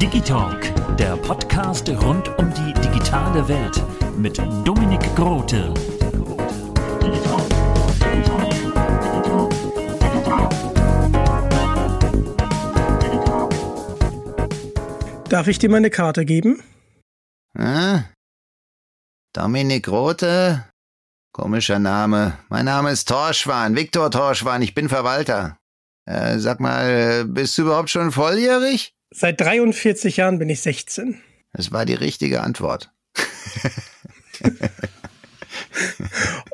Digitalk, der Podcast rund um die digitale Welt mit Dominik Grote. Darf ich dir meine Karte geben? Ah, Dominik Rote? Komischer Name. Mein Name ist Torschwan, Viktor Torschwan, ich bin Verwalter. Äh, sag mal, bist du überhaupt schon volljährig? Seit 43 Jahren bin ich 16. Das war die richtige Antwort.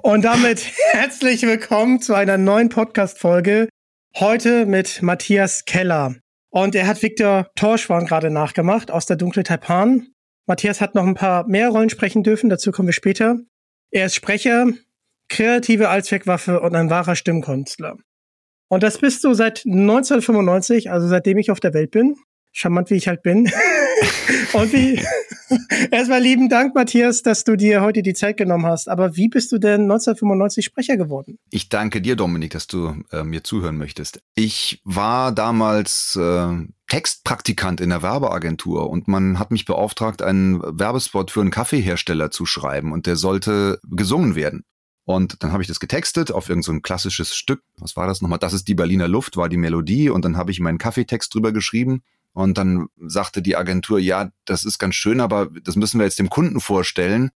Und damit herzlich willkommen zu einer neuen Podcast-Folge. Heute mit Matthias Keller. Und er hat Viktor Torschwan gerade nachgemacht aus der Dunkle Taipan. Matthias hat noch ein paar mehr Rollen sprechen dürfen, dazu kommen wir später. Er ist Sprecher, kreative Allzweckwaffe und ein wahrer Stimmkünstler. Und das bist du seit 1995, also seitdem ich auf der Welt bin. Charmant, wie ich halt bin. und wie, erstmal lieben Dank, Matthias, dass du dir heute die Zeit genommen hast. Aber wie bist du denn 1995 Sprecher geworden? Ich danke dir, Dominik, dass du äh, mir zuhören möchtest. Ich war damals äh, Textpraktikant in der Werbeagentur und man hat mich beauftragt, einen Werbespot für einen Kaffeehersteller zu schreiben und der sollte gesungen werden. Und dann habe ich das getextet auf irgendein so klassisches Stück. Was war das nochmal? Das ist die Berliner Luft, war die Melodie. Und dann habe ich meinen Kaffeetext drüber geschrieben. Und dann sagte die Agentur, ja, das ist ganz schön, aber das müssen wir jetzt dem Kunden vorstellen.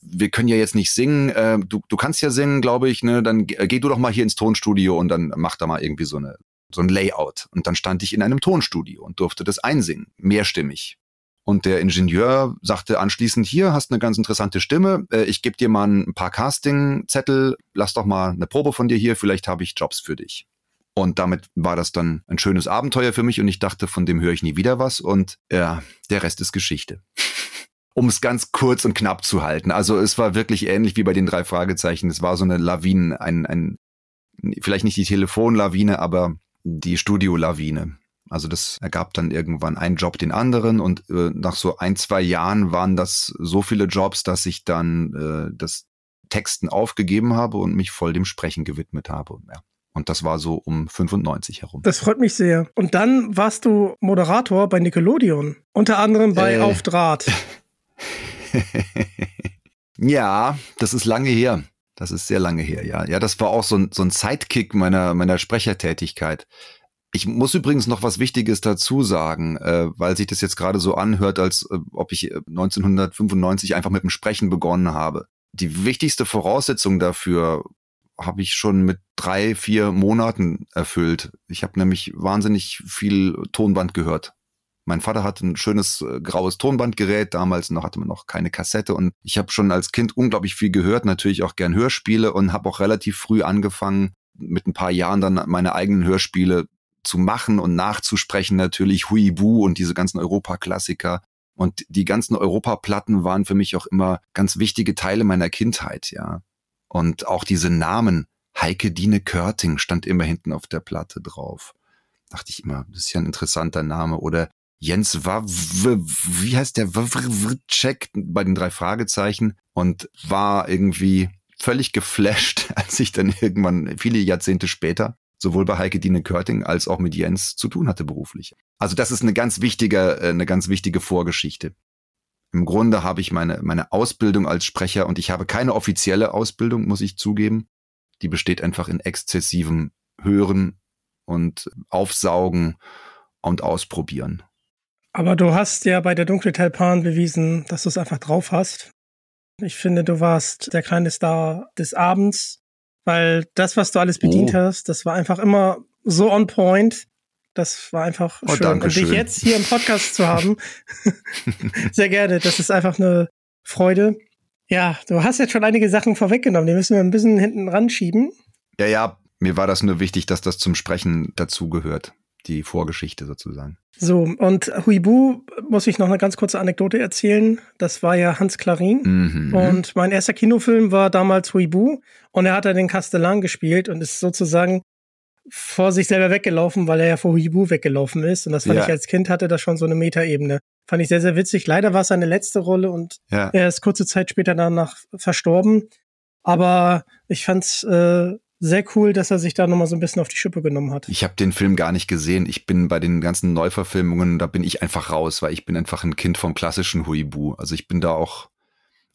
Wir können ja jetzt nicht singen. Äh, du, du kannst ja singen, glaube ich. Ne? Dann geh du doch mal hier ins Tonstudio und dann mach da mal irgendwie so eine so ein Layout. Und dann stand ich in einem Tonstudio und durfte das einsingen, mehrstimmig. Und der Ingenieur sagte anschließend, hier hast eine ganz interessante Stimme, äh, ich gebe dir mal ein paar Castingzettel, lass doch mal eine Probe von dir hier, vielleicht habe ich Jobs für dich. Und damit war das dann ein schönes Abenteuer für mich und ich dachte, von dem höre ich nie wieder was und ja, der Rest ist Geschichte. um es ganz kurz und knapp zu halten. Also es war wirklich ähnlich wie bei den drei Fragezeichen. Es war so eine Lawine, ein, ein vielleicht nicht die Telefonlawine, aber die Studiolawine. Also das ergab dann irgendwann einen Job den anderen und äh, nach so ein, zwei Jahren waren das so viele Jobs, dass ich dann äh, das Texten aufgegeben habe und mich voll dem Sprechen gewidmet habe. Ja. Und das war so um 95 herum. Das freut mich sehr. Und dann warst du Moderator bei Nickelodeon. Unter anderem bei Äh. Auf Draht. ja, das ist lange her. Das ist sehr lange her, ja. Ja, das war auch so ein, so ein Sidekick meiner, meiner Sprechertätigkeit. Ich muss übrigens noch was Wichtiges dazu sagen, äh, weil sich das jetzt gerade so anhört, als äh, ob ich äh, 1995 einfach mit dem Sprechen begonnen habe. Die wichtigste Voraussetzung dafür habe ich schon mit drei, vier Monaten erfüllt. Ich habe nämlich wahnsinnig viel Tonband gehört. Mein Vater hatte ein schönes äh, graues Tonbandgerät, damals noch hatte man noch keine Kassette und ich habe schon als Kind unglaublich viel gehört, natürlich auch gern Hörspiele und habe auch relativ früh angefangen, mit ein paar Jahren dann meine eigenen Hörspiele zu machen und nachzusprechen, natürlich Huibu und diese ganzen Europaklassiker. Und die ganzen Europaplatten waren für mich auch immer ganz wichtige Teile meiner Kindheit, ja. Und auch diese Namen, Heike Dine Körting stand immer hinten auf der Platte drauf. Dachte ich immer, das ist ja ein interessanter Name. Oder Jens Waw, wie heißt der Wawrczyk bei den drei Fragezeichen und war irgendwie völlig geflasht, als ich dann irgendwann viele Jahrzehnte später sowohl bei Heike Dine Körting als auch mit Jens zu tun hatte beruflich. Also das ist eine ganz wichtige, äh, eine ganz wichtige Vorgeschichte. Im Grunde habe ich meine, meine Ausbildung als Sprecher und ich habe keine offizielle Ausbildung, muss ich zugeben. Die besteht einfach in exzessivem Hören und Aufsaugen und Ausprobieren. Aber du hast ja bei der Dunkle Talpan bewiesen, dass du es einfach drauf hast. Ich finde, du warst der kleine Star des Abends, weil das, was du alles bedient Oh. hast, das war einfach immer so on point. Das war einfach Oh, schön. Und dich schön. jetzt hier im Podcast zu haben, sehr gerne. Das ist einfach eine Freude. Ja, du hast jetzt schon einige Sachen vorweggenommen. Die müssen wir ein bisschen hinten ranschieben. Ja, ja, mir war das nur wichtig, dass das zum Sprechen dazugehört. Die Vorgeschichte sozusagen. So, und Huibu muss ich noch eine ganz kurze Anekdote erzählen. Das war ja Hans Klarin. Mhm. Und mein erster Kinofilm war damals Huibu und er hat da den Castellan gespielt und ist sozusagen vor sich selber weggelaufen, weil er ja vor Huibu weggelaufen ist. Und das fand Ja. ich als Kind hatte das schon so eine Metaebene. Fand ich sehr, sehr witzig. Leider war es seine letzte Rolle und ja. er ist kurze Zeit später danach verstorben. Aber ich fand's äh, sehr cool, dass er sich da nochmal so ein bisschen auf die Schippe genommen hat. Ich habe den Film gar nicht gesehen. Ich bin bei den ganzen Neuverfilmungen, da bin ich einfach raus, weil ich bin einfach ein Kind vom klassischen Huibu. Also ich bin da auch,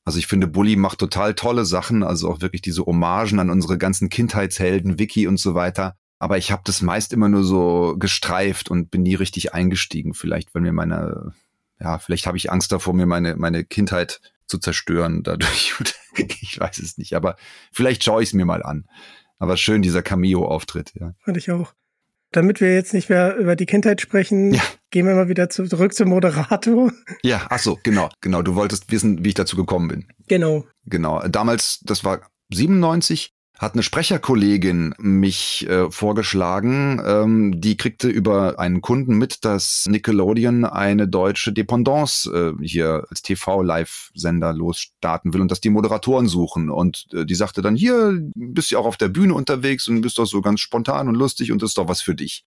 also ich finde, Bully macht total tolle Sachen, also auch wirklich diese Hommagen an unsere ganzen Kindheitshelden, Vicky und so weiter. Aber ich habe das meist immer nur so gestreift und bin nie richtig eingestiegen. Vielleicht, wenn mir meine, ja, vielleicht habe ich Angst davor, mir meine, meine Kindheit zu zerstören dadurch. ich weiß es nicht, aber vielleicht schaue ich es mir mal an. Aber schön, dieser Cameo-Auftritt, ja. Fand ich auch. Damit wir jetzt nicht mehr über die Kindheit sprechen, Ja. gehen wir mal wieder zu, zurück zum Moderator. Ja, ach so, genau, genau. Du wolltest wissen, wie ich dazu gekommen bin. Genau. Genau. Damals, das war 97, hat eine Sprecherkollegin mich äh, vorgeschlagen. Ähm, die kriegte über einen Kunden mit, dass Nickelodeon eine deutsche Dependance äh, hier als TV-Live-Sender losstarten will und dass die Moderatoren suchen. Und äh, die sagte dann, hier bist du auch auf der Bühne unterwegs und bist doch so ganz spontan und lustig und das ist doch was für dich.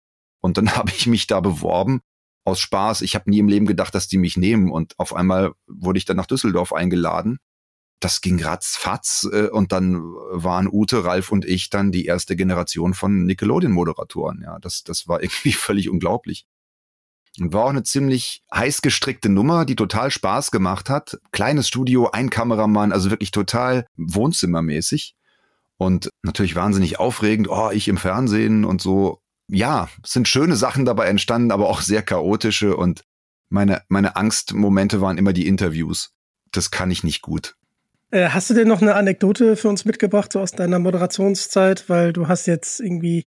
Und dann habe ich mich da beworben aus Spaß. Ich habe nie im Leben gedacht, dass die mich nehmen. Und auf einmal wurde ich dann nach Düsseldorf eingeladen. Das ging ratzfatz äh, und dann waren Ute, Ralf und ich dann die erste Generation von Nickelodeon-Moderatoren. Ja, das, das war irgendwie völlig unglaublich. Und war auch eine ziemlich heiß gestrickte Nummer, die total Spaß gemacht hat. Kleines Studio, ein Kameramann, also wirklich total wohnzimmermäßig. Und natürlich wahnsinnig aufregend, oh, ich im Fernsehen und so. Ja, es sind schöne Sachen dabei entstanden, aber auch sehr chaotische und meine, meine Angstmomente waren immer die Interviews. Das kann ich nicht gut. Äh, hast du denn noch eine Anekdote für uns mitgebracht, so aus deiner Moderationszeit? Weil du hast jetzt irgendwie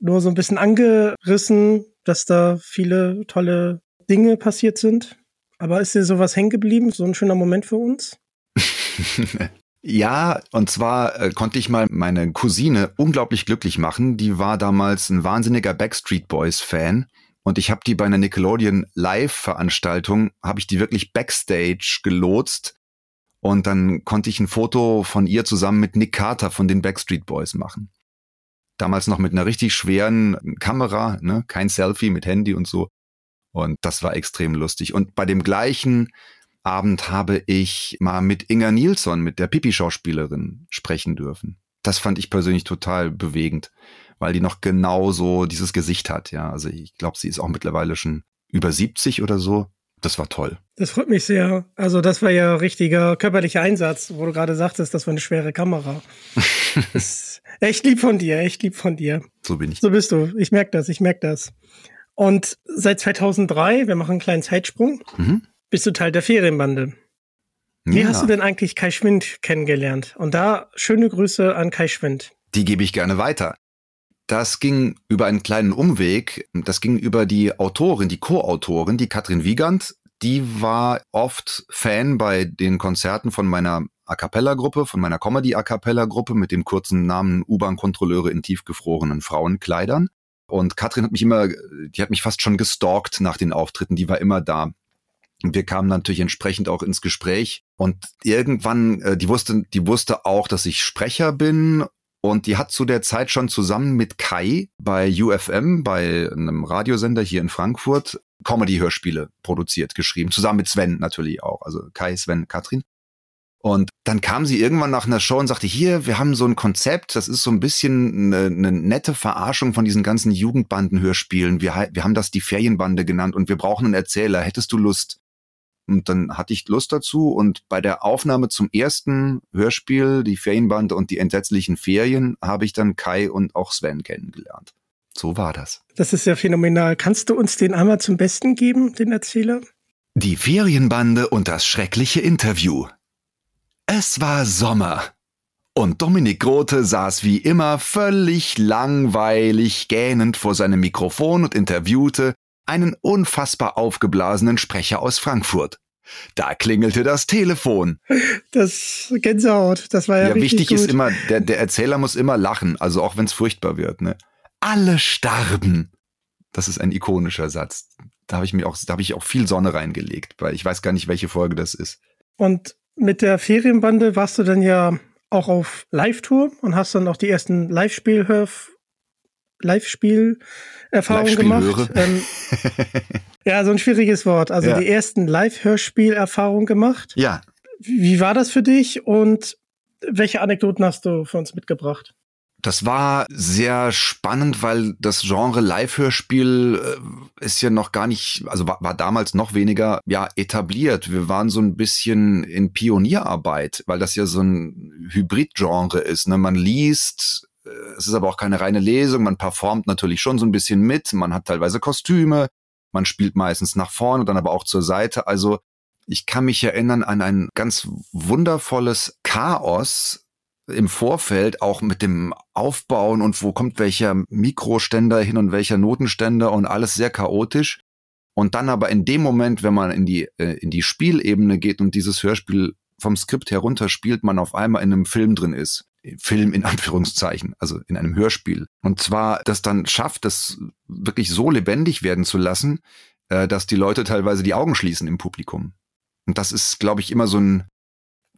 nur so ein bisschen angerissen, dass da viele tolle Dinge passiert sind. Aber ist dir sowas hängen geblieben? So ein schöner Moment für uns? Ja, und zwar äh, konnte ich mal meine Cousine unglaublich glücklich machen. Die war damals ein wahnsinniger Backstreet Boys Fan und ich habe die bei einer Nickelodeon Live Veranstaltung habe ich die wirklich backstage gelotst und dann konnte ich ein Foto von ihr zusammen mit Nick Carter von den Backstreet Boys machen. Damals noch mit einer richtig schweren Kamera, ne, kein Selfie mit Handy und so. Und das war extrem lustig. Und bei dem gleichen Abend habe ich mal mit Inga Nilsson, mit der Pipi-Schauspielerin, sprechen dürfen. Das fand ich persönlich total bewegend, weil die noch genau so dieses Gesicht hat. Ja, also ich glaube, sie ist auch mittlerweile schon über 70 oder so. Das war toll. Das freut mich sehr. Also das war ja richtiger körperlicher Einsatz, wo du gerade sagtest, das war eine schwere Kamera. echt lieb von dir, echt lieb von dir. So bin ich. So bist du. Ich merke das, ich merke das. Und seit 2003, wir machen einen kleinen Zeitsprung, Mhm. bist du Teil der Ferienbande. Wie Ja, hast du denn eigentlich Kai Schwind kennengelernt? Und da schöne Grüße an Kai Schwind. Die gebe ich gerne weiter. Das ging über einen kleinen Umweg. Das ging über die Autorin, die Co-Autorin, die Katrin Wiegand. Die war oft Fan bei den Konzerten von meiner A Cappella-Gruppe, von meiner Comedy-A Cappella-Gruppe mit dem kurzen Namen U-Bahn-Kontrolleure in tiefgefrorenen Frauenkleidern. Und Katrin hat mich immer, die hat mich fast schon gestalkt nach den Auftritten. Die war immer da. Und wir kamen natürlich entsprechend auch ins Gespräch. Und irgendwann, äh, die wusste, die wusste auch, dass ich Sprecher bin und die hat zu der Zeit schon zusammen mit Kai bei UFM, bei einem Radiosender hier in Frankfurt, Comedy-Hörspiele produziert, geschrieben. Zusammen mit Sven natürlich auch. Also Kai, Sven, Katrin. Und dann kam sie irgendwann nach einer Show und sagte, hier, wir haben so ein Konzept, das ist so ein bisschen eine, eine nette Verarschung von diesen ganzen Jugendbanden-Hörspielen. Wir, wir haben das die Ferienbande genannt und wir brauchen einen Erzähler. Hättest du Lust? Und dann hatte ich Lust dazu und bei der Aufnahme zum ersten Hörspiel, die Ferienbande und die entsetzlichen Ferien, habe ich dann Kai und auch Sven kennengelernt. So war das. Das ist ja phänomenal. Kannst du uns den einmal zum Besten geben, den Erzähler? Die Ferienbande und das schreckliche Interview. Es war Sommer. Und Dominik Grote saß wie immer völlig langweilig gähnend vor seinem Mikrofon und interviewte einen unfassbar aufgeblasenen Sprecher aus Frankfurt. Da klingelte das Telefon. Das Gänsehaut, das war ja, Ja, richtig wichtig gut. ist immer, der, der Erzähler muss immer lachen, also auch wenn es furchtbar wird. Ne? Alle starben. Das ist ein ikonischer Satz. Da habe ich mir auch, da habe ich auch viel Sonne reingelegt, weil ich weiß gar nicht, welche Folge das ist. Und mit der Ferienbande warst du dann ja auch auf Live-Tour und hast dann auch die ersten Live-Spiel Live-Spiel-Erfahrungen gemacht. Ähm, ja, so ein schwieriges Wort. Also Ja. die ersten Live-Hörspiel-Erfahrungen gemacht. Ja, Wie war das für dich und welche Anekdoten hast du für uns mitgebracht? Das war sehr spannend, weil das Genre Live-Hörspiel äh, ist ja noch gar nicht, also war, war damals noch weniger ja etabliert. Wir waren so ein bisschen in Pionierarbeit, weil das ja so ein Hybrid-Genre ist. Ne? Man liest, es ist aber auch keine reine Lesung, man performt natürlich schon so ein bisschen mit, man hat teilweise Kostüme, man spielt meistens nach vorne, dann aber auch zur Seite. Also ich kann mich erinnern an ein ganz wundervolles Chaos, im Vorfeld auch mit dem Aufbauen und wo kommt welcher Mikroständer hin und welcher Notenständer und alles sehr chaotisch. Und dann aber in dem Moment, wenn man in die, äh, in die Spielebene geht und dieses Hörspiel vom Skript herunter spielt, man auf einmal in einem Film drin ist. Film in Anführungszeichen, also in einem Hörspiel. Und zwar das dann schafft, das wirklich so lebendig werden zu lassen, äh, dass die Leute teilweise die Augen schließen im Publikum. Und das ist, glaube ich, immer so ein,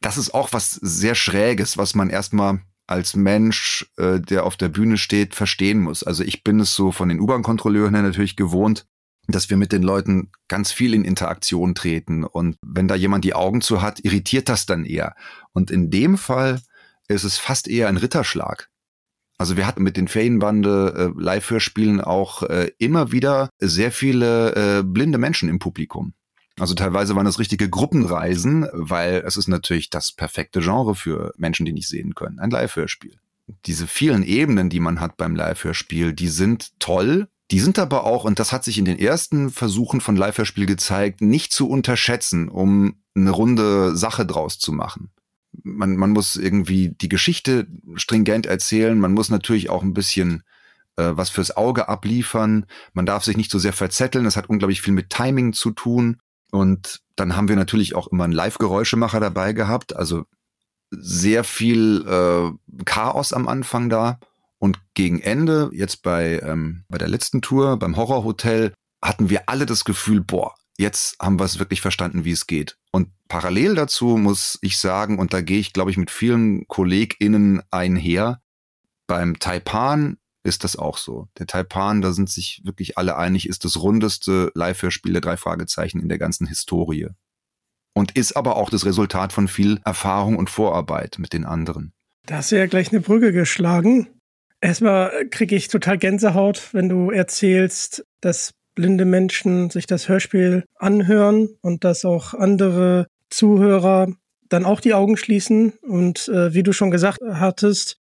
das ist auch was sehr Schräges, was man erstmal als Mensch, äh, der auf der Bühne steht, verstehen muss. Also ich bin es so von den U-Bahn-Kontrolleuren her natürlich gewohnt, dass wir mit den Leuten ganz viel in Interaktion treten. Und wenn da jemand die Augen zu hat, irritiert das dann eher. Und in dem Fall ist es fast eher ein Ritterschlag. Also wir hatten mit den Ferienbande äh, Live-Hörspielen auch äh, immer wieder sehr viele äh, blinde Menschen im Publikum. Also teilweise waren das richtige Gruppenreisen, weil es ist natürlich das perfekte Genre für Menschen, die nicht sehen können. Ein Live-Hörspiel. Diese vielen Ebenen, die man hat beim Live-Hörspiel, die sind toll. Die sind aber auch, und das hat sich in den ersten Versuchen von Live-Hörspiel gezeigt, nicht zu unterschätzen, um eine runde Sache draus zu machen. Man, man muss irgendwie die Geschichte stringent erzählen. Man muss natürlich auch ein bisschen äh, was fürs Auge abliefern. Man darf sich nicht so sehr verzetteln. Das hat unglaublich viel mit Timing zu tun. Und dann haben wir natürlich auch immer einen Live-Geräuschemacher dabei gehabt. Also sehr viel äh, Chaos am Anfang da. Und gegen Ende, jetzt bei, ähm, bei der letzten Tour, beim Horrorhotel, hatten wir alle das Gefühl, boah, jetzt haben wir es wirklich verstanden, wie es geht. Und parallel dazu muss ich sagen, und da gehe ich, glaube ich, mit vielen KollegInnen einher, beim Taipan ist das auch so. Der Taipan, da sind sich wirklich alle einig, ist das rundeste Live-Hörspiel der drei Fragezeichen in der ganzen Historie. Und ist aber auch das Resultat von viel Erfahrung und Vorarbeit mit den anderen. Da hast du ja gleich eine Brücke geschlagen. Erstmal kriege ich total Gänsehaut, wenn du erzählst, dass blinde Menschen sich das Hörspiel anhören und dass auch andere Zuhörer dann auch die Augen schließen. Und äh, wie du schon gesagt hattest,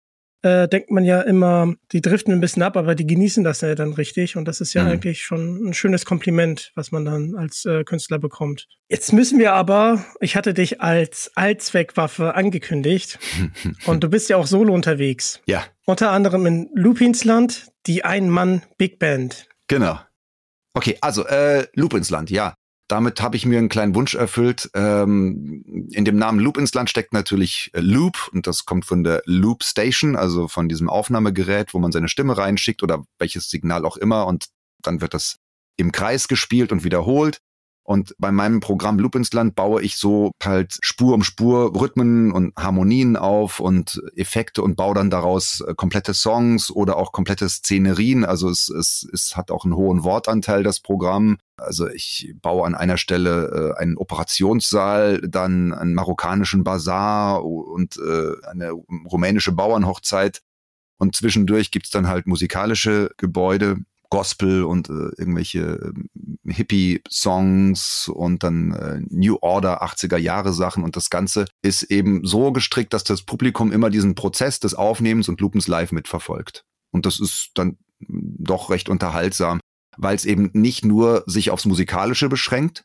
äh, denkt man ja immer, die driften ein bisschen ab, aber die genießen das ja dann richtig. Und das ist ja Mhm. eigentlich schon ein schönes Kompliment, was man dann als äh, Künstler bekommt. Jetzt müssen wir aber, ich hatte dich als Allzweckwaffe angekündigt und du bist ja auch solo unterwegs. Ja, Unter anderem in Lupinsland, die Ein-Mann-Big Band. genau. Okay, also äh, Loop ins Land, ja. Damit habe ich mir einen kleinen Wunsch erfüllt. Ähm, in dem Namen Loop ins Land steckt natürlich äh, Loop und das kommt von der Loop Station, also von diesem Aufnahmegerät, wo man seine Stimme reinschickt oder welches Signal auch immer und dann wird das im Kreis gespielt und wiederholt. Und bei meinem Programm Loop ins Land baue ich so halt Spur um Spur Rhythmen und Harmonien auf und Effekte und baue dann daraus äh, komplette Songs oder auch komplette Szenerien. Also es, es, es hat auch einen hohen Wortanteil, das Programm. Also ich baue an einer Stelle äh, einen Operationssaal, dann einen marokkanischen Bazar und äh, eine rumänische Bauernhochzeit. Und zwischendurch gibt's dann halt musikalische Gebäude, Gospel und äh, irgendwelche äh, Hippie-Songs und dann äh, New Order 80er Jahre Sachen und das Ganze ist eben so gestrickt, dass das Publikum immer diesen Prozess des Aufnehmens und Loopens live mitverfolgt. Und das ist dann doch recht unterhaltsam, weil es eben nicht nur sich aufs Musikalische beschränkt,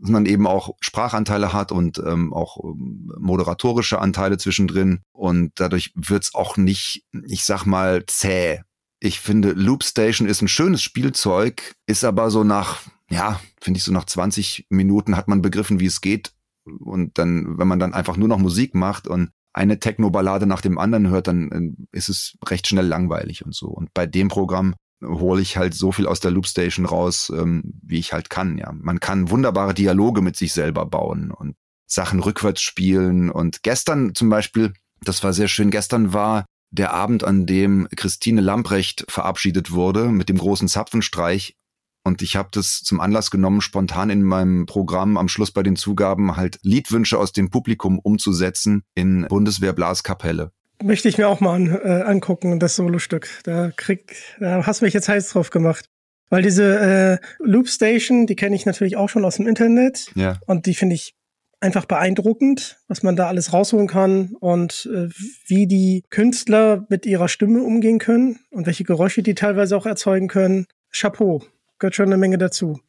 sondern eben auch Sprachanteile hat und ähm, auch ähm, moderatorische Anteile zwischendrin. Und dadurch wird's auch nicht, ich sag mal, zäh. Ich finde, Loop Station ist ein schönes Spielzeug, ist aber so nach, ja, finde ich so nach 20 Minuten hat man begriffen, wie es geht. Und dann, wenn man dann einfach nur noch Musik macht und eine Techno-Ballade nach dem anderen hört, dann äh, ist es recht schnell langweilig und so. Und bei dem Programm hole ich halt so viel aus der Loopstation raus, ähm, wie ich halt kann. Ja, man kann wunderbare Dialoge mit sich selber bauen und Sachen rückwärts spielen. Und gestern zum Beispiel, das war sehr schön. Gestern war der Abend, an dem Christine Lamprecht verabschiedet wurde mit dem großen Zapfenstreich. Und ich habe das zum Anlass genommen, spontan in meinem Programm am Schluss bei den Zugaben halt Liedwünsche aus dem Publikum umzusetzen in Bundeswehr-Blaskapelle möchte ich mir auch mal an, äh, angucken, das Solostück. Da krieg, da hast du mich jetzt heiß drauf gemacht. Weil diese äh, Loop Station, die kenne ich natürlich auch schon aus dem Internet. Ja. Und die finde ich einfach beeindruckend, was man da alles rausholen kann und äh, wie die Künstler mit ihrer Stimme umgehen können und welche Geräusche die teilweise auch erzeugen können. Chapeau, gehört schon eine Menge dazu.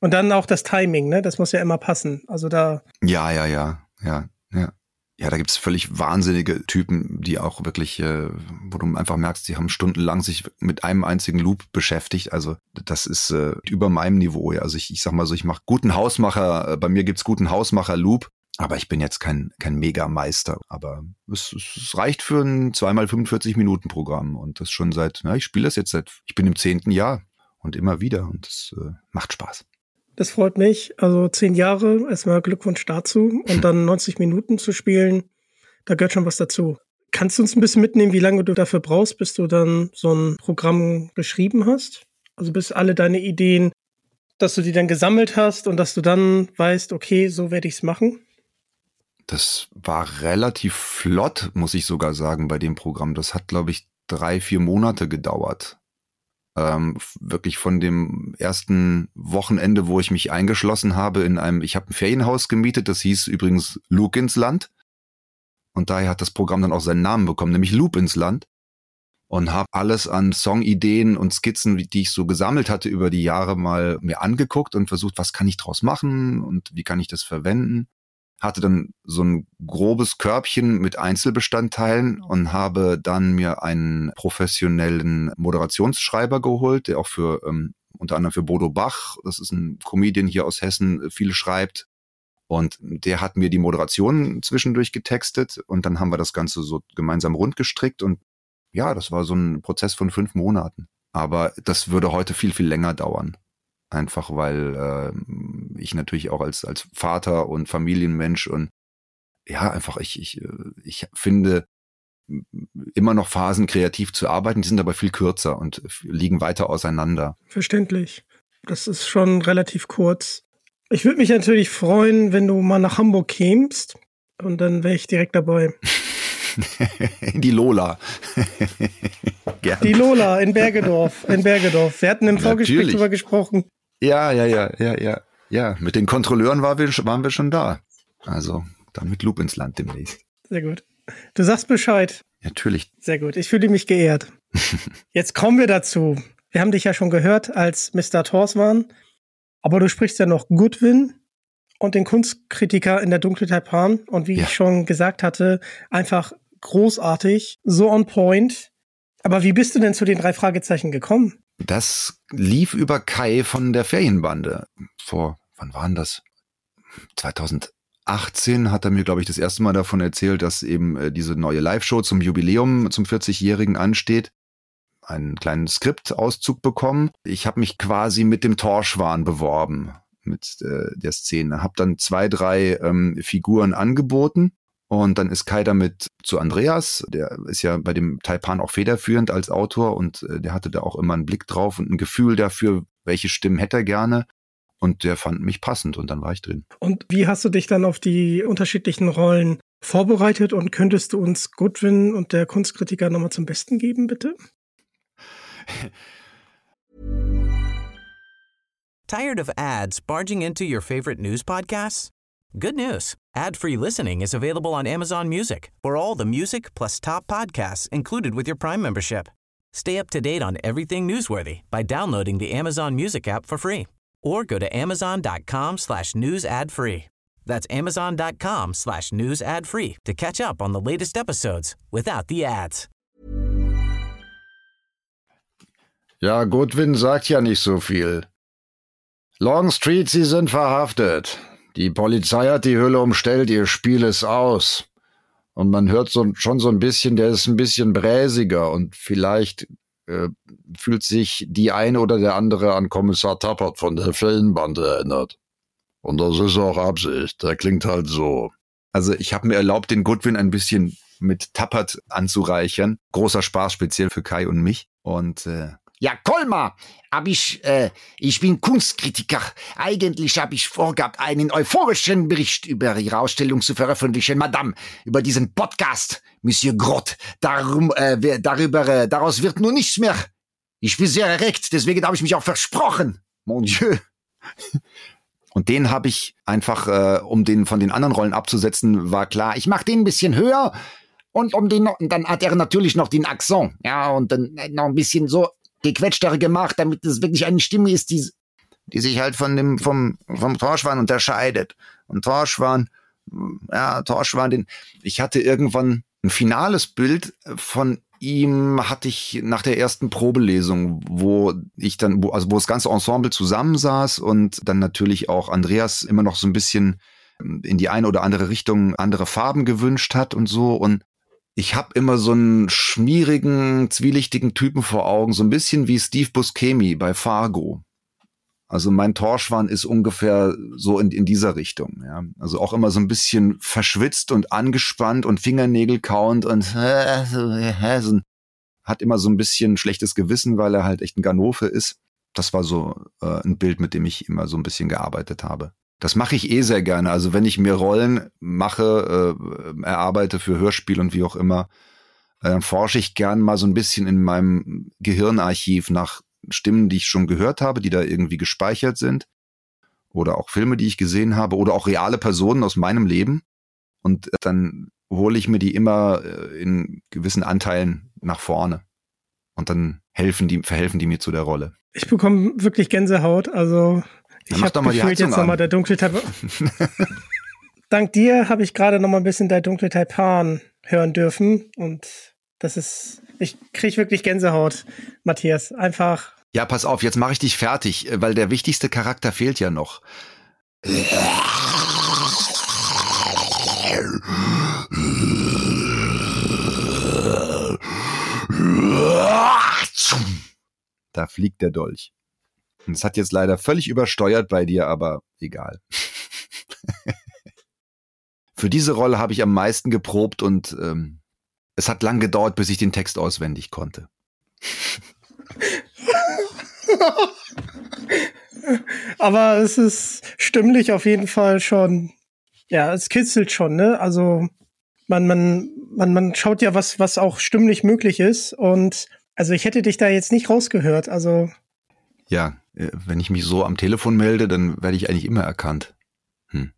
Und dann auch das Timing, ne? Das muss ja immer passen. Also da. Ja, ja, ja, ja, ja. Ja, da gibt's völlig wahnsinnige Typen, die auch wirklich, äh, wo du einfach merkst, die haben stundenlang sich mit einem einzigen Loop beschäftigt. Also das ist äh, über meinem Niveau. Ja. Also ich, ich sag mal so, ich mache guten Hausmacher, äh, bei mir gibt's guten Hausmacher-Loop, aber ich bin jetzt kein, kein Mega-Meister. Aber es, es reicht für ein zweimal 45 Minuten Programm und das schon seit, na, ich spiele das jetzt seit, ich bin im zehnten Jahr und immer wieder und es äh, macht Spaß. Das freut mich. Also zehn Jahre, erstmal Glückwunsch dazu. Und dann 90 Minuten zu spielen, da gehört schon was dazu. Kannst du uns ein bisschen mitnehmen, wie lange du dafür brauchst, bis du dann so ein Programm geschrieben hast? Also bis alle deine Ideen, dass du die dann gesammelt hast und dass du dann weißt, okay, so werde ich es machen? Das war relativ flott, muss ich sogar sagen, bei dem Programm. Das hat, glaube ich, drei, vier Monate gedauert ähm, wirklich von dem ersten Wochenende, wo ich mich eingeschlossen habe in einem, ich habe ein Ferienhaus gemietet, das hieß übrigens Luke Land. Und daher hat das Programm dann auch seinen Namen bekommen, nämlich Loop ins Land. Und habe alles an Songideen und Skizzen, die ich so gesammelt hatte über die Jahre mal mir angeguckt und versucht, was kann ich draus machen und wie kann ich das verwenden hatte dann so ein grobes Körbchen mit Einzelbestandteilen und habe dann mir einen professionellen Moderationsschreiber geholt, der auch für ähm, unter anderem für Bodo Bach, das ist ein Comedian hier aus Hessen, viel schreibt. Und der hat mir die Moderation zwischendurch getextet und dann haben wir das Ganze so gemeinsam rundgestrickt und ja, das war so ein Prozess von fünf Monaten. Aber das würde heute viel, viel länger dauern. Einfach weil äh, ich natürlich auch als, als Vater und Familienmensch und ja, einfach ich, ich, äh, ich finde immer noch Phasen kreativ zu arbeiten, die sind aber viel kürzer und liegen weiter auseinander. Verständlich. Das ist schon relativ kurz. Ich würde mich natürlich freuen, wenn du mal nach Hamburg kämst und dann wäre ich direkt dabei. die Lola. die Lola in Bergedorf. In Bergedorf. Wir hatten im Vorgespräch drüber gesprochen. Ja, ja, ja, ja, ja. Ja, mit den Kontrolleuren waren wir, waren wir schon da. Also dann mit Loop ins Land demnächst. Sehr gut. Du sagst Bescheid. Natürlich. Sehr gut. Ich fühle mich geehrt. Jetzt kommen wir dazu. Wir haben dich ja schon gehört als Mr. Torswan, aber du sprichst ja noch Goodwin und den Kunstkritiker in der Dunkle Taipan. Und wie ja. ich schon gesagt hatte, einfach großartig, so on point. Aber wie bist du denn zu den drei Fragezeichen gekommen? Das lief über Kai von der Ferienbande. Vor, wann waren das? 2018 hat er mir, glaube ich, das erste Mal davon erzählt, dass eben äh, diese neue Live-Show zum Jubiläum, zum 40-Jährigen ansteht. Einen kleinen Skriptauszug bekommen. Ich habe mich quasi mit dem Torschwan beworben, mit äh, der Szene. Habe dann zwei, drei ähm, Figuren angeboten und dann ist Kai damit zu Andreas, der ist ja bei dem Taipan auch federführend als Autor und äh, der hatte da auch immer einen Blick drauf und ein Gefühl dafür, welche Stimmen hätte er gerne. Und der fand mich passend und dann war ich drin. Und wie hast du dich dann auf die unterschiedlichen Rollen vorbereitet und könntest du uns Goodwin und der Kunstkritiker nochmal zum Besten geben, bitte? Tired of ads barging into your favorite news podcasts? Good news. Ad-free listening is available on Amazon Music for all the music plus top podcasts included with your Prime membership. Stay up to date on everything newsworthy by downloading the Amazon Music app for free or go to amazon.com slash news ad free. That's amazon.com slash news ad free to catch up on the latest episodes without the ads. Ja, Goodwin sagt ja nicht so viel. Longstreet, Sie sind verhaftet. Die Polizei hat die Hülle umstellt, Ihr Spiel ist aus. Und man hört so, schon so ein bisschen, der ist ein bisschen bräsiger und vielleicht äh, fühlt sich die eine oder der andere an Kommissar Tappert von der Fellenbande erinnert. Und das ist auch Absicht. Der klingt halt so. Also ich habe mir erlaubt, den Goodwin ein bisschen mit Tappert anzureichern. Großer Spaß, speziell für Kai und mich. Und äh, ja, Kolmar, hab ich, äh, ich bin Kunstkritiker. Eigentlich habe ich vorgehabt, einen euphorischen Bericht über Ihre Ausstellung zu veröffentlichen, Madame, über diesen Podcast, Monsieur Grott. Darum, äh, darüber, äh, daraus wird nur nichts mehr. Ich bin sehr erregt, deswegen habe ich mich auch versprochen. Mon Dieu. Und den habe ich einfach, äh, um den von den anderen Rollen abzusetzen, war klar, ich mache den ein bisschen höher und um den dann hat er natürlich noch den Akzent, ja, und dann noch ein bisschen so gequetschtere gemacht, damit es wirklich eine Stimme ist, die, die sich halt von dem, vom, vom Torschwan unterscheidet. Und Torschwan, ja, Torschwan, den, ich hatte irgendwann ein finales Bild von ihm hatte ich nach der ersten Probelesung, wo ich dann, wo, also wo das ganze Ensemble zusammensaß und dann natürlich auch Andreas immer noch so ein bisschen in die eine oder andere Richtung andere Farben gewünscht hat und so. Und ich habe immer so einen schmierigen, zwielichtigen Typen vor Augen, so ein bisschen wie Steve Buscemi bei Fargo. Also mein Torschwan ist ungefähr so in, in dieser Richtung. Ja. Also auch immer so ein bisschen verschwitzt und angespannt und Fingernägel kauend und hat immer so ein bisschen schlechtes Gewissen, weil er halt echt ein Ganofe ist. Das war so äh, ein Bild, mit dem ich immer so ein bisschen gearbeitet habe. Das mache ich eh sehr gerne. Also wenn ich mir Rollen mache, äh, erarbeite für Hörspiel und wie auch immer, äh, dann forsche ich gern mal so ein bisschen in meinem Gehirnarchiv nach Stimmen, die ich schon gehört habe, die da irgendwie gespeichert sind. Oder auch Filme, die ich gesehen habe. Oder auch reale Personen aus meinem Leben. Und dann hole ich mir die immer äh, in gewissen Anteilen nach vorne. Und dann helfen die, verhelfen die mir zu der Rolle. Ich bekomme wirklich Gänsehaut. Also ich habe gefühlt jetzt nochmal der dunkle Taipan. Dank dir habe ich gerade nochmal ein bisschen der dunkle Taipan hören dürfen und das ist, ich kriege wirklich Gänsehaut, Matthias. Einfach. Ja, pass auf, jetzt mache ich dich fertig, weil der wichtigste Charakter fehlt ja noch. Da fliegt der Dolch. Es hat jetzt leider völlig übersteuert bei dir, aber egal. Für diese Rolle habe ich am meisten geprobt und ähm, es hat lang gedauert, bis ich den Text auswendig konnte. aber es ist stimmlich auf jeden Fall schon. Ja, es kitzelt schon, ne? Also man, man, man, man schaut ja, was, was auch stimmlich möglich ist. Und also ich hätte dich da jetzt nicht rausgehört. Also ja, wenn ich mich so am Telefon melde, dann werde ich eigentlich immer erkannt. Hm.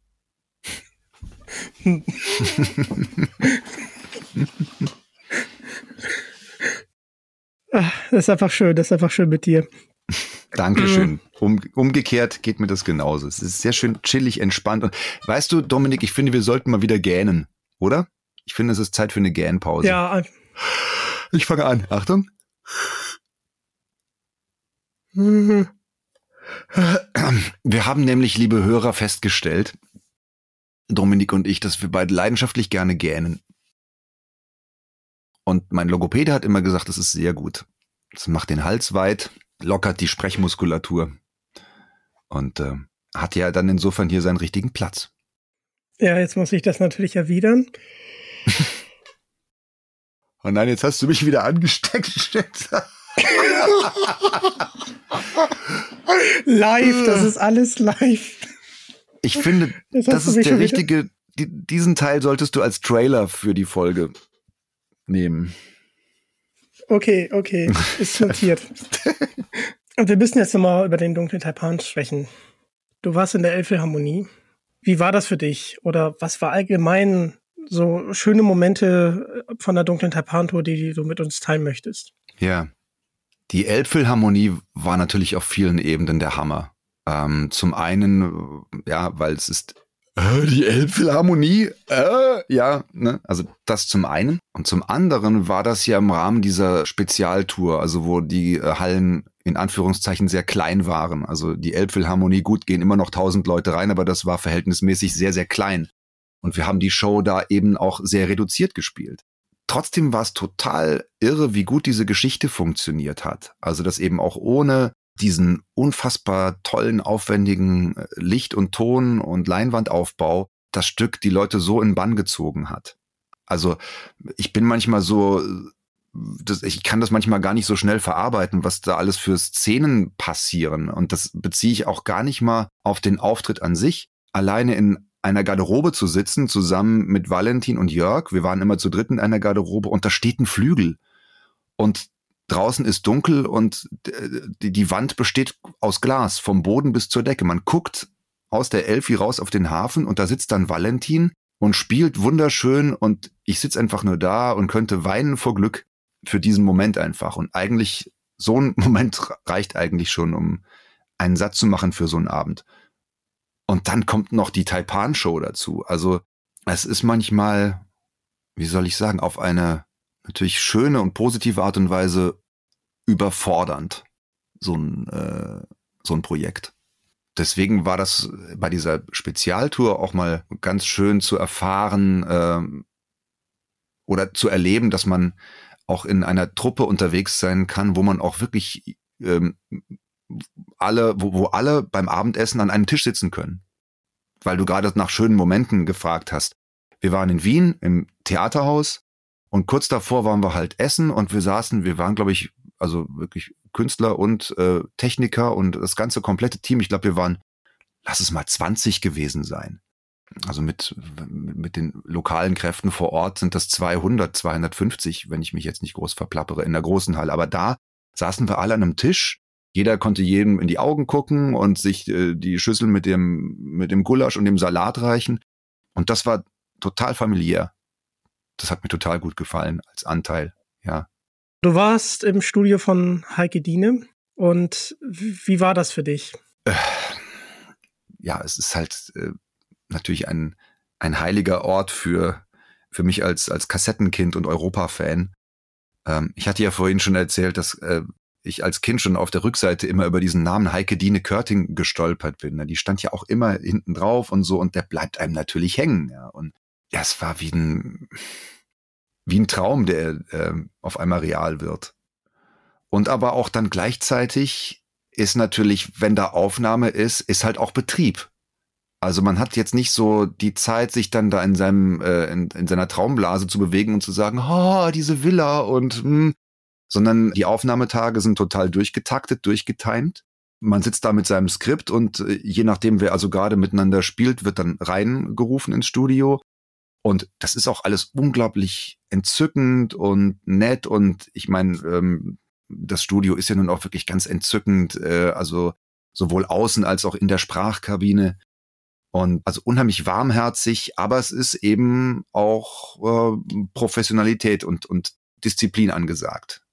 Das ist einfach schön, das ist einfach schön mit dir. Dankeschön. Mhm. Um, umgekehrt geht mir das genauso. Es ist sehr schön chillig, entspannt. Und weißt du, Dominik, ich finde, wir sollten mal wieder gähnen, oder? Ich finde, es ist Zeit für eine Gähnpause. Ja. Ich fange an. Achtung. Wir haben nämlich, liebe Hörer, festgestellt, Dominik und ich, dass wir beide leidenschaftlich gerne gähnen. Und mein Logopäde hat immer gesagt, das ist sehr gut. Das macht den Hals weit, lockert die Sprechmuskulatur und äh, hat ja dann insofern hier seinen richtigen Platz. Ja, jetzt muss ich das natürlich erwidern. oh nein, jetzt hast du mich wieder angesteckt. live, das ist alles live. Ich finde, das, das ist der richtige, die, diesen Teil solltest du als Trailer für die Folge nehmen. Okay, okay, ist notiert. Und wir müssen jetzt nochmal über den dunklen Taipan sprechen. Du warst in der Elfilharmonie. Wie war das für dich? Oder was war allgemein so schöne Momente von der dunklen Taipan-Tour, die du mit uns teilen möchtest? Ja, Die Elbphilharmonie war natürlich auf vielen Ebenen der Hammer. Ähm, zum einen, ja, weil es ist äh, die Elbphilharmonie, äh, ja, ne? also das zum einen. Und zum anderen war das ja im Rahmen dieser Spezialtour, also wo die äh, Hallen in Anführungszeichen sehr klein waren. Also die Elbphilharmonie, gut, gehen immer noch tausend Leute rein, aber das war verhältnismäßig sehr, sehr klein. Und wir haben die Show da eben auch sehr reduziert gespielt. Trotzdem war es total irre, wie gut diese Geschichte funktioniert hat. Also dass eben auch ohne diesen unfassbar tollen, aufwendigen äh, Licht- und Ton- und Leinwandaufbau das Stück die Leute so in Bann gezogen hat. Also ich bin manchmal so, das, ich kann das manchmal gar nicht so schnell verarbeiten, was da alles für Szenen passieren. Und das beziehe ich auch gar nicht mal auf den Auftritt an sich. Alleine in einer Garderobe zu sitzen, zusammen mit Valentin und Jörg, wir waren immer zu dritt in einer Garderobe und da steht ein Flügel. Und draußen ist dunkel und die, die Wand besteht aus Glas, vom Boden bis zur Decke. Man guckt aus der Elfi raus auf den Hafen und da sitzt dann Valentin und spielt wunderschön und ich sitze einfach nur da und könnte weinen vor Glück für diesen Moment einfach. Und eigentlich, so ein Moment reicht eigentlich schon, um einen Satz zu machen für so einen Abend. Und dann kommt noch die Taipan-Show dazu. Also es ist manchmal, wie soll ich sagen, auf eine natürlich schöne und positive Art und Weise überfordernd, so ein, äh, so ein Projekt. Deswegen war das bei dieser Spezialtour auch mal ganz schön zu erfahren äh, oder zu erleben, dass man auch in einer Truppe unterwegs sein kann, wo man auch wirklich ähm, alle, wo, wo alle beim Abendessen an einem Tisch sitzen können. Weil du gerade nach schönen Momenten gefragt hast. Wir waren in Wien im Theaterhaus und kurz davor waren wir halt essen und wir saßen, wir waren, glaube ich, also wirklich Künstler und äh, Techniker und das ganze komplette Team. Ich glaube, wir waren, lass es mal 20 gewesen sein. Also mit, mit den lokalen Kräften vor Ort sind das 200, 250, wenn ich mich jetzt nicht groß verplappere, in der großen Halle. Aber da saßen wir alle an einem Tisch. Jeder konnte jedem in die Augen gucken und sich äh, die Schüssel mit dem, mit dem Gulasch und dem Salat reichen. Und das war total familiär das hat mir total gut gefallen als Anteil, ja. Du warst im Studio von Heike Diene und wie war das für dich? Äh, ja, es ist halt äh, natürlich ein, ein heiliger Ort für, für mich als, als Kassettenkind und Europa-Fan. Ähm, ich hatte ja vorhin schon erzählt, dass äh, ich als Kind schon auf der Rückseite immer über diesen Namen Heike Diene Körting gestolpert bin. Die stand ja auch immer hinten drauf und so und der bleibt einem natürlich hängen. Ja. Und ja, es war wie ein, wie ein Traum, der äh, auf einmal real wird. Und aber auch dann gleichzeitig ist natürlich, wenn da Aufnahme ist, ist halt auch Betrieb. Also man hat jetzt nicht so die Zeit, sich dann da in seinem äh, in, in seiner Traumblase zu bewegen und zu sagen, oh, diese Villa und hm, sondern die Aufnahmetage sind total durchgetaktet, durchgetimt. Man sitzt da mit seinem Skript und äh, je nachdem, wer also gerade miteinander spielt, wird dann reingerufen ins Studio und das ist auch alles unglaublich entzückend und nett. Und ich meine, ähm, das Studio ist ja nun auch wirklich ganz entzückend, äh, also sowohl außen als auch in der Sprachkabine. Und also unheimlich warmherzig, aber es ist eben auch äh, Professionalität und, und Disziplin angesagt.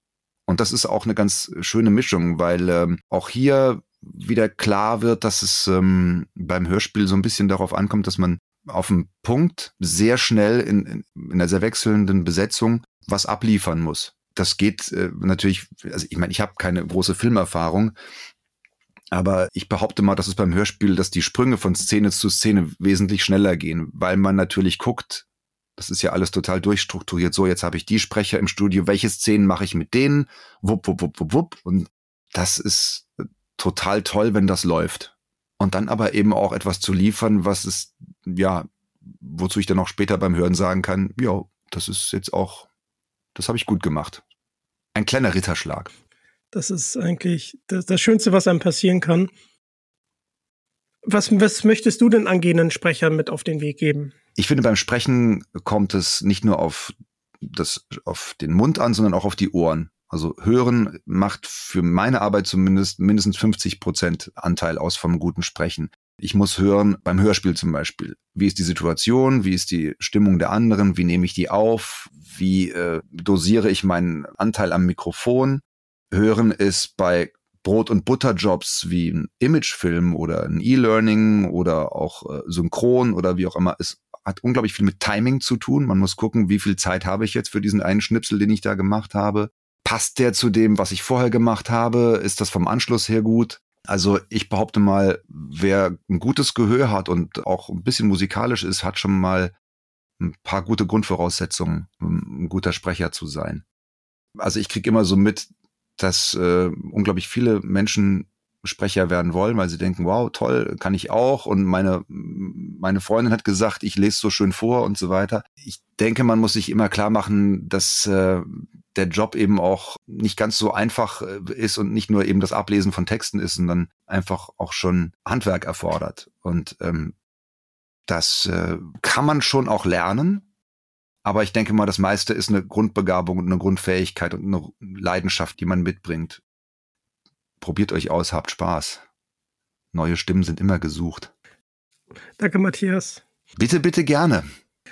Und das ist auch eine ganz schöne Mischung, weil ähm, auch hier wieder klar wird, dass es ähm, beim Hörspiel so ein bisschen darauf ankommt, dass man auf dem Punkt sehr schnell in, in, in einer sehr wechselnden Besetzung was abliefern muss. Das geht äh, natürlich, also ich meine, ich habe keine große Filmerfahrung, aber ich behaupte mal, dass es beim Hörspiel, dass die Sprünge von Szene zu Szene wesentlich schneller gehen, weil man natürlich guckt, das ist ja alles total durchstrukturiert. So, jetzt habe ich die Sprecher im Studio, welche Szenen mache ich mit denen? Wupp, wupp, wupp, wupp, wupp. Und das ist total toll, wenn das läuft und dann aber eben auch etwas zu liefern, was es, ja, wozu ich dann auch später beim Hören sagen kann, ja, das ist jetzt auch, das habe ich gut gemacht. Ein kleiner Ritterschlag. Das ist eigentlich das, das Schönste, was einem passieren kann. Was, was möchtest du denn angehenden Sprechern mit auf den Weg geben? Ich finde, beim Sprechen kommt es nicht nur auf das, auf den Mund an, sondern auch auf die Ohren. Also Hören macht für meine Arbeit zumindest mindestens 50 Prozent Anteil aus vom guten Sprechen. Ich muss hören beim Hörspiel zum Beispiel. Wie ist die Situation? Wie ist die Stimmung der anderen? Wie nehme ich die auf? Wie äh, dosiere ich meinen Anteil am Mikrofon? hören, ist bei Brot- und Butterjobs wie ein Imagefilm oder ein E-Learning oder auch äh, Synchron oder wie auch immer. Es hat unglaublich viel mit Timing zu tun. Man muss gucken, wie viel Zeit habe ich jetzt für diesen einen Schnipsel, den ich da gemacht habe. Passt der zu dem, was ich vorher gemacht habe? Ist das vom Anschluss her gut? Also ich behaupte mal, wer ein gutes Gehör hat und auch ein bisschen musikalisch ist, hat schon mal ein paar gute Grundvoraussetzungen, ein guter Sprecher zu sein. Also ich kriege immer so mit, dass äh, unglaublich viele Menschen Sprecher werden wollen, weil sie denken, wow, toll, kann ich auch. Und meine, meine Freundin hat gesagt, ich lese so schön vor und so weiter. Ich denke, man muss sich immer klar machen, dass äh, der Job eben auch nicht ganz so einfach äh, ist und nicht nur eben das Ablesen von Texten ist, sondern einfach auch schon Handwerk erfordert. Und ähm, das äh, kann man schon auch lernen. Aber ich denke mal, das meiste ist eine Grundbegabung und eine Grundfähigkeit und eine Leidenschaft, die man mitbringt. Probiert euch aus, habt Spaß. Neue Stimmen sind immer gesucht. Danke, Matthias. Bitte, bitte gerne.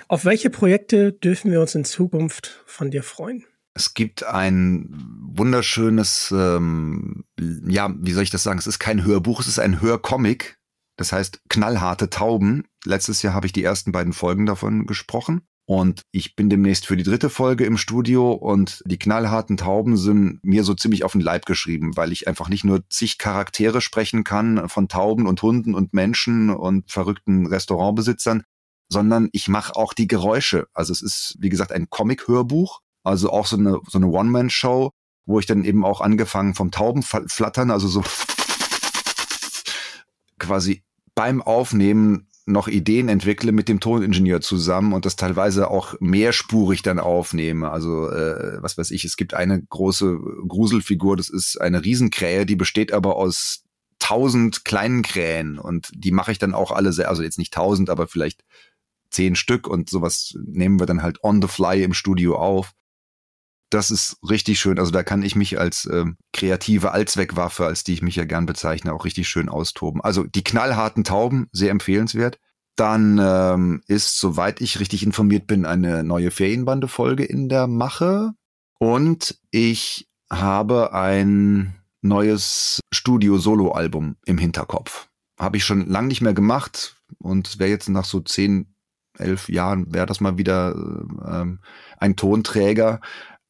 Auf welche Projekte dürfen wir uns in Zukunft von dir freuen? Es gibt ein wunderschönes, ähm, ja, wie soll ich das sagen? Es ist kein Hörbuch, es ist ein Hörcomic. Das heißt Knallharte Tauben. Letztes Jahr habe ich die ersten beiden Folgen davon gesprochen. Und ich bin demnächst für die dritte Folge im Studio und die knallharten Tauben sind mir so ziemlich auf den Leib geschrieben, weil ich einfach nicht nur zig Charaktere sprechen kann von Tauben und Hunden und Menschen und verrückten Restaurantbesitzern, sondern ich mache auch die Geräusche. Also es ist, wie gesagt, ein Comic-Hörbuch, also auch so eine, so eine One-Man-Show, wo ich dann eben auch angefangen vom Taubenflattern, also so quasi beim Aufnehmen noch Ideen entwickle mit dem Toningenieur zusammen und das teilweise auch mehrspurig dann aufnehme. Also äh, was weiß ich, es gibt eine große Gruselfigur, das ist eine Riesenkrähe, die besteht aber aus tausend kleinen Krähen und die mache ich dann auch alle sehr, also jetzt nicht tausend, aber vielleicht zehn Stück und sowas nehmen wir dann halt on the fly im Studio auf das ist richtig schön. Also da kann ich mich als ähm, kreative Allzweckwaffe, als die ich mich ja gern bezeichne, auch richtig schön austoben. Also die knallharten Tauben, sehr empfehlenswert. Dann ähm, ist, soweit ich richtig informiert bin, eine neue Ferienbande-Folge in der Mache. Und ich habe ein neues Studio-Solo-Album im Hinterkopf. Habe ich schon lange nicht mehr gemacht und wäre jetzt nach so zehn, elf Jahren, wäre das mal wieder ähm, ein Tonträger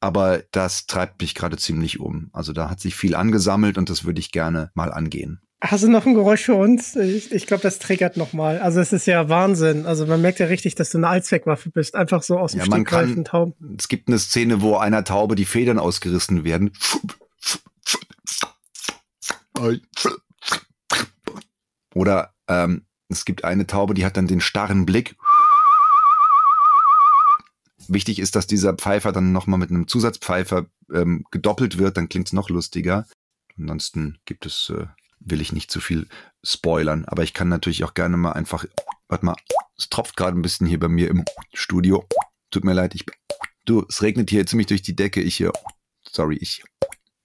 aber das treibt mich gerade ziemlich um. Also da hat sich viel angesammelt und das würde ich gerne mal angehen. Hast du noch ein Geräusch für uns? Ich, ich glaube, das triggert noch mal. Also es ist ja Wahnsinn. Also man merkt ja richtig, dass du eine Allzweckwaffe bist. Einfach so aus dem ja, kann, Tauben. Es gibt eine Szene, wo einer Taube die Federn ausgerissen werden. Oder ähm, es gibt eine Taube, die hat dann den starren Blick Wichtig ist, dass dieser Pfeifer dann nochmal mit einem Zusatzpfeifer ähm, gedoppelt wird, dann klingt's noch lustiger. Ansonsten gibt es, äh, will ich nicht zu viel spoilern, aber ich kann natürlich auch gerne mal einfach, warte mal, es tropft gerade ein bisschen hier bei mir im Studio. Tut mir leid, ich, du, es regnet hier ziemlich durch die Decke. Ich hier, sorry, ich,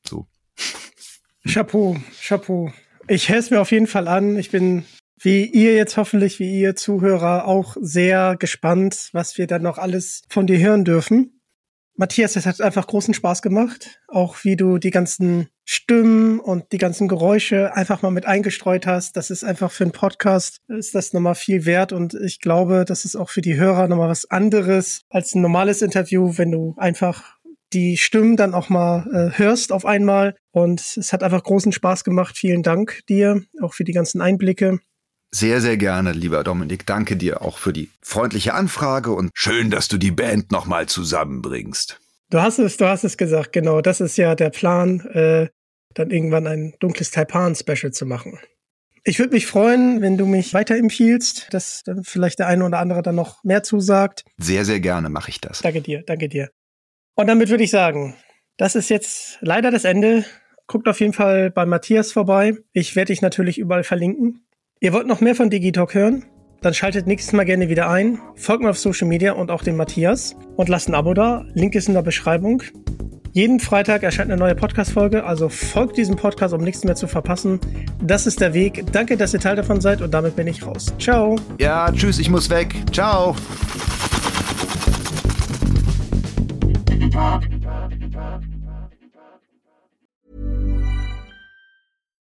so. Chapeau, Chapeau. Ich höre es mir auf jeden Fall an. Ich bin wie ihr jetzt hoffentlich, wie ihr Zuhörer auch sehr gespannt, was wir dann noch alles von dir hören dürfen. Matthias, es hat einfach großen Spaß gemacht. Auch wie du die ganzen Stimmen und die ganzen Geräusche einfach mal mit eingestreut hast. Das ist einfach für einen Podcast, ist das nochmal viel wert. Und ich glaube, das ist auch für die Hörer nochmal was anderes als ein normales Interview, wenn du einfach die Stimmen dann auch mal äh, hörst auf einmal. Und es hat einfach großen Spaß gemacht. Vielen Dank dir, auch für die ganzen Einblicke. Sehr, sehr gerne, lieber Dominik. Danke dir auch für die freundliche Anfrage und schön, dass du die Band nochmal zusammenbringst. Du hast es, du hast es gesagt, genau. Das ist ja der Plan, äh, dann irgendwann ein dunkles Taipan-Special zu machen. Ich würde mich freuen, wenn du mich weiterempfiehlst, dass dann vielleicht der eine oder andere dann noch mehr zusagt. Sehr, sehr gerne mache ich das. Danke dir, danke dir. Und damit würde ich sagen, das ist jetzt leider das Ende. Guckt auf jeden Fall bei Matthias vorbei. Ich werde dich natürlich überall verlinken. Ihr wollt noch mehr von Digitalk hören? Dann schaltet nächstes Mal gerne wieder ein. Folgt mir auf Social Media und auch dem Matthias und lasst ein Abo da. Link ist in der Beschreibung. Jeden Freitag erscheint eine neue Podcast-Folge, also folgt diesem Podcast, um nichts mehr zu verpassen. Das ist der Weg. Danke, dass ihr Teil davon seid und damit bin ich raus. Ciao. Ja, tschüss, ich muss weg. Ciao.